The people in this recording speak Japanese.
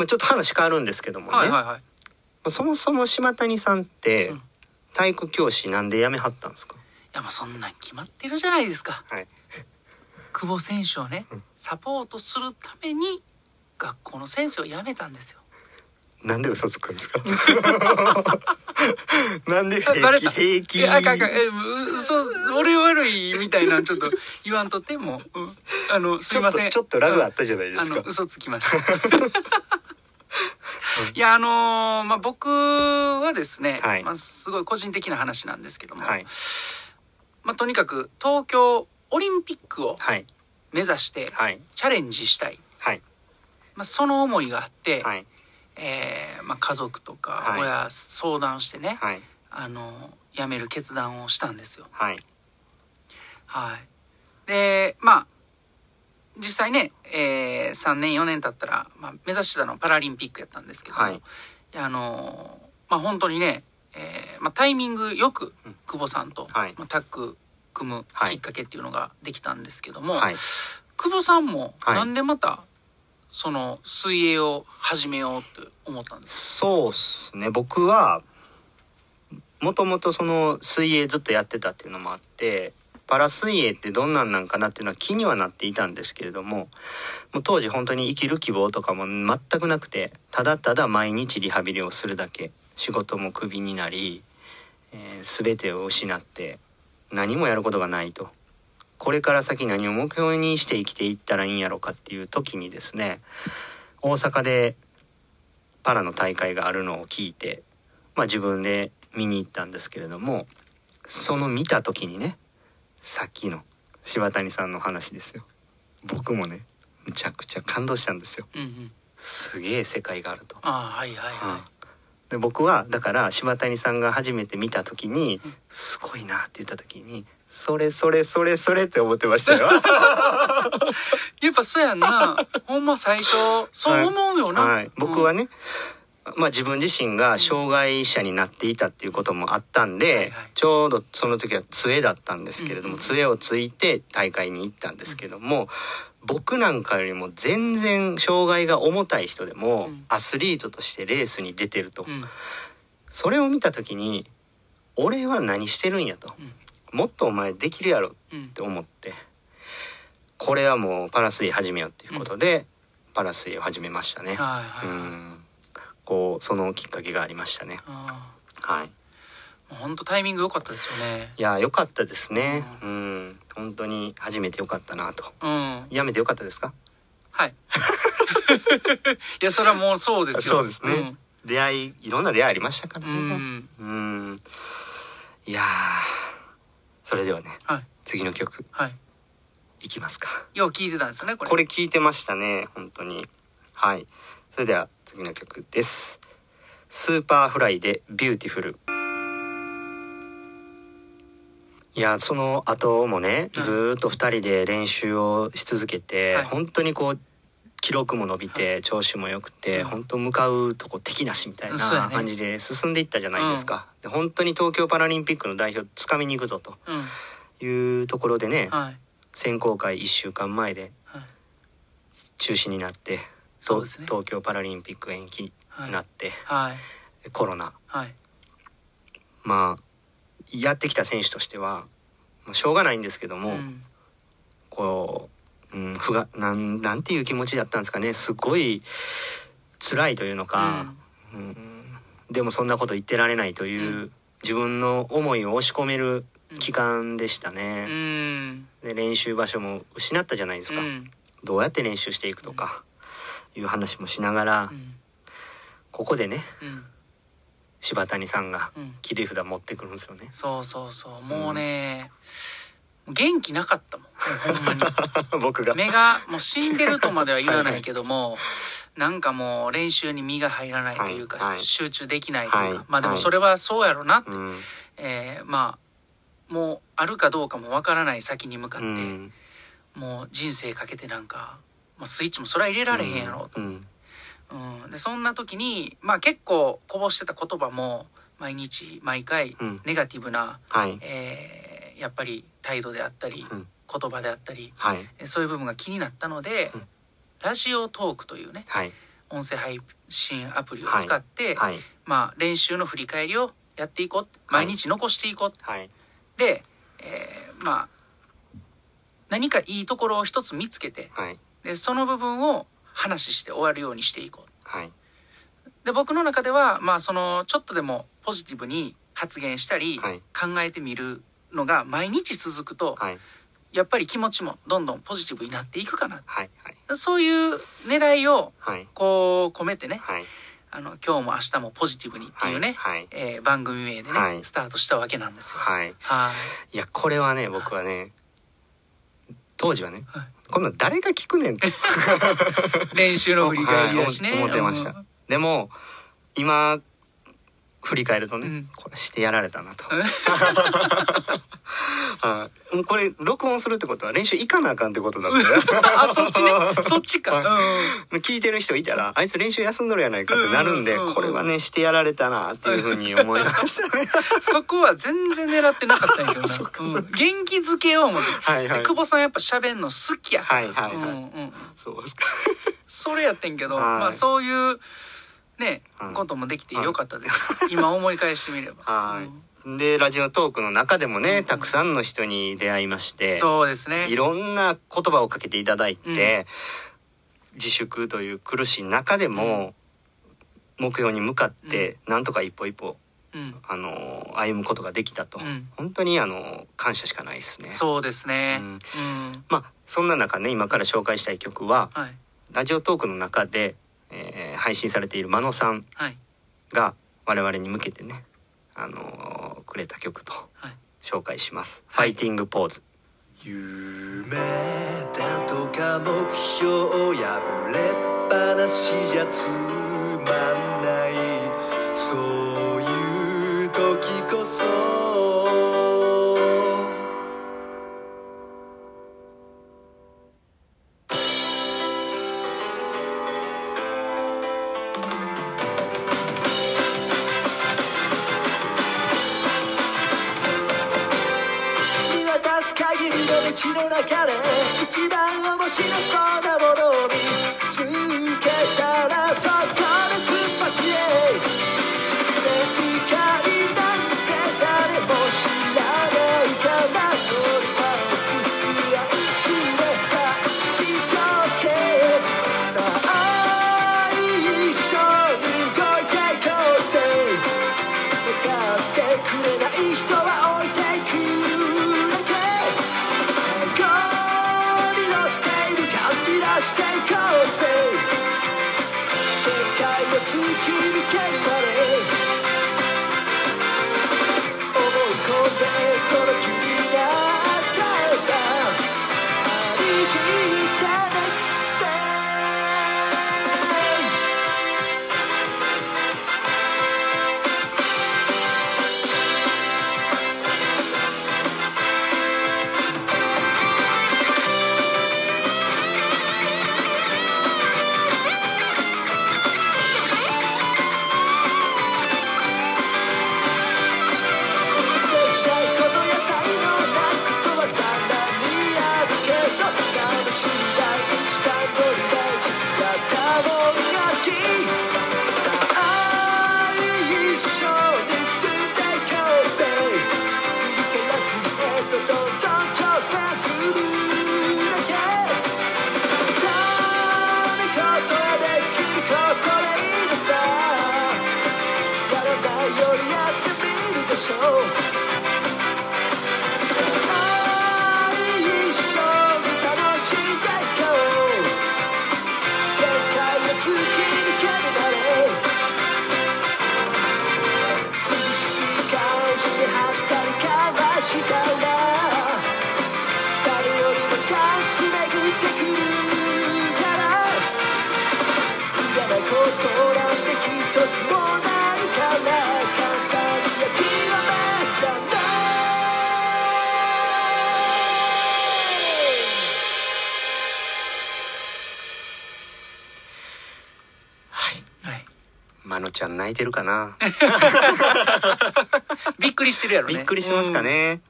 まあ、ちょっと話変わるんですけどもね、はいはいはい。そもそも島谷さんってうん。体育教師なんで辞めはったんですか、いやもうそんなん決まってるじゃないですか。はい、久保選手をねうん。サポートするために学校の先生を辞めたんですよ。なんで嘘つくんですか？なんで平気平気？あかかん。嘘俺悪いみたいなちょっと言わんとっても。う、うん。あのすいません。ちょっとラグあったじゃないですか。嘘つきました いやあのーまあ僕はですね、はい。まあ、すごい個人的な話なんですけども、はい。まあ、とにかく東京オリンピックをはい。目指してはい。チャレンジしたい、はい。まあ、その思いがあって、はい。えーまあ、家族とかはい。親相談してね、はい。あの辞める決断をしたんですよ。はい。はい。で、まあ、実際ね、えー、3年4年経ったら、まあ、目指してたのはパラリンピックやったんですけども、はい。あのーまあ本当にね、えーまあ、タイミングよくうん。久保さんと、はい。まあ、タッグ組むはい。きっかけっていうのができたんですけども、はい。久保さんもはい。なんでまたその水泳を始めようって思ったんですそうっすね。僕はもともとその水泳ずっとやってたっていうのもあってパラ水泳ってどんなんなんかなっていうのは気にはなっていたんですけれどももう当時本当に生きる希望とかも全くなくてただただ毎日リハビリをするだけ仕事もクビになり、えー全てを失って何もやることがないと。これから先何を目標にして生きていったらいいんやろかっていう時にですね大阪でパラの大会があるのを聞いて、まあ、自分で見に行ったんですけれどもその見た時にねさっきの柴谷さんの話ですよ。僕もねむちゃくちゃ感動したんですよ。うんうん。すげえ世界があると。ああはいはいはい、で僕はだから柴谷さんが初めて見た時に「すごいな」って言った時に「それそれそれそれ」って思ってましたよ。やっぱそうやんな。ほんま最初そう思うよな、はい、僕はね、まあ、自分自身が障害者になっていたっていうこともあったんで、はいはい。ちょうどその時は杖だったんですけれども、うんうん杖をついて大会に行ったんですけども、僕なんかよりも全然障害が重たい人でも、うん。アスリートとしてレースに出てると、うん。それを見た時に俺は何してるんやと、もっとお前できるやろっうん。て思って。これはもうパラ水泳始めようっていうことで、パラ水泳を始めましたね。はいはい、うんこうそのきっかけがありましたね。あはい。あ本当タイミング良かったですよねいや良かったですね。うん本当に初めて良かったなと。うんやめて良かったですか？はい いやそれはもうそうですよそうですね。出会いいろんな出会いありましたからうん、うね。んうん。いやーそれではねはい次の曲はいいきますか。よう聞いてたんですよねこれこれ聞いてましたね本当に。はい。それでは次の曲です。 Superfly で Beautiful。いやその後もねうん。ずーっと2人で練習をし続けて、はい。本当にこう記録も伸びて調子も良くて、うん。本当向かうとこ敵なしみたいな感じで進んでいったじゃないですか、で本当に東京パラリンピックの代表つかみに行くぞとうん。いうところでね、はい。選考会1週間前ではい。中止になって、そうですね。東京パラリンピック延期になって、はい。コロナ。はい。まあやってきた選手としてはまあしょうがないんですけども、うん。こう、うん、不がなんなんていう気持ちだったんですかね。すごい辛いというのか、うん。でもそんなこと言ってられないという、う自分の思いを押し込める期間でしたうね、ん。で練習場所も失ったじゃないですか、うん。どうやって練習していくとかいう話もしながら、うん。ここでねうん。柴谷さんがうん。切り札持ってくるんですよね。そうそうそう。もうね、元気なかったもん。ほんまに。僕が。目がもう死んでるとまでは言わないけどもなんかもう練習に身が入らないというか、はいはい。集中できないというか、はいまあでもそれはそうやろな、うん。えーまあもうあるかどうかもわからない先に向かって、うん。もう人生かけてなんかスイッチもそれは入れられへんやろ。と、うん。うん。でそんな時にまあ結構こぼしてた言葉も毎日毎回うん。ネガティブな、はい。えーやっぱり態度であったり、うん。言葉であったりはい。えそういう部分が気になったので、うん。ラジオトークというねはい。音声配信アプリを使って、はい。まあ、練習の振り返りをやっていこう。はい毎日残していこう、はい。で、えーまあ何かいいところを一つ見つけてはいでその部分を話して終わるようにしていこう。はい。で僕の中ではまあそのちょっとでもポジティブに発言したり、はい。考えてみるのが毎日続くと、はい。やっぱり気持ちもどんどんポジティブになっていくかな。はいはい。そういう狙いをはい。こう込めてねはい。あの今日も明日もポジティブにっていうね、はいはい。えー番組名でね、はい。スタートしたわけなんですよ。はい。はい。いやこれはね僕はね当時はね、はい。こんなん誰が聞くねんって。練習の振り返りだしね。はい思思ってました、うん。でも今振り返るとね、うん。これしてやられたなと。は いもうこれ録音するってことは練習行かなあかんってことだったあ、そっちね。そっちか。うん。うん。聞いてる人いたらあいつ練習休んどるやないかってなるんでうんうんこれはねしてやられたなっていうふうに思いましたね。そこは全然狙ってなかったんやけどな。うん。元気づけよう思って。はいはい。で久保さんやっぱ喋んの好きや。から。はいはいはい。うんうんそうですか。それやってんけど、はい。まあそういうね、はいこともできてよかったです。今思い返してみれば。はい。うんでラジオトークの中でもねたくさんの人に出会いましてそうですね。いろんな言葉をかけていただいて、自粛という苦しい中でも目標に向かってなんとか一歩一歩、うん。あの歩むことができたと、うん本当にあの感謝しかないですね。そうですね。ううんん。まあそんな中ね今から紹介したい曲ははい。ラジオトークの中で、えー配信されている真野さんはい。が我々に向けてね、あのくれた曲とはい。紹介します。はいファイティングポーズ。夢だとか目標破れっぱなしじゃつまんりの道の中で一番面白そうなものを見つけたらそこを突き抜けるみちゃん泣いてるかな。びっくりしてるやろね。びっくりしますかね。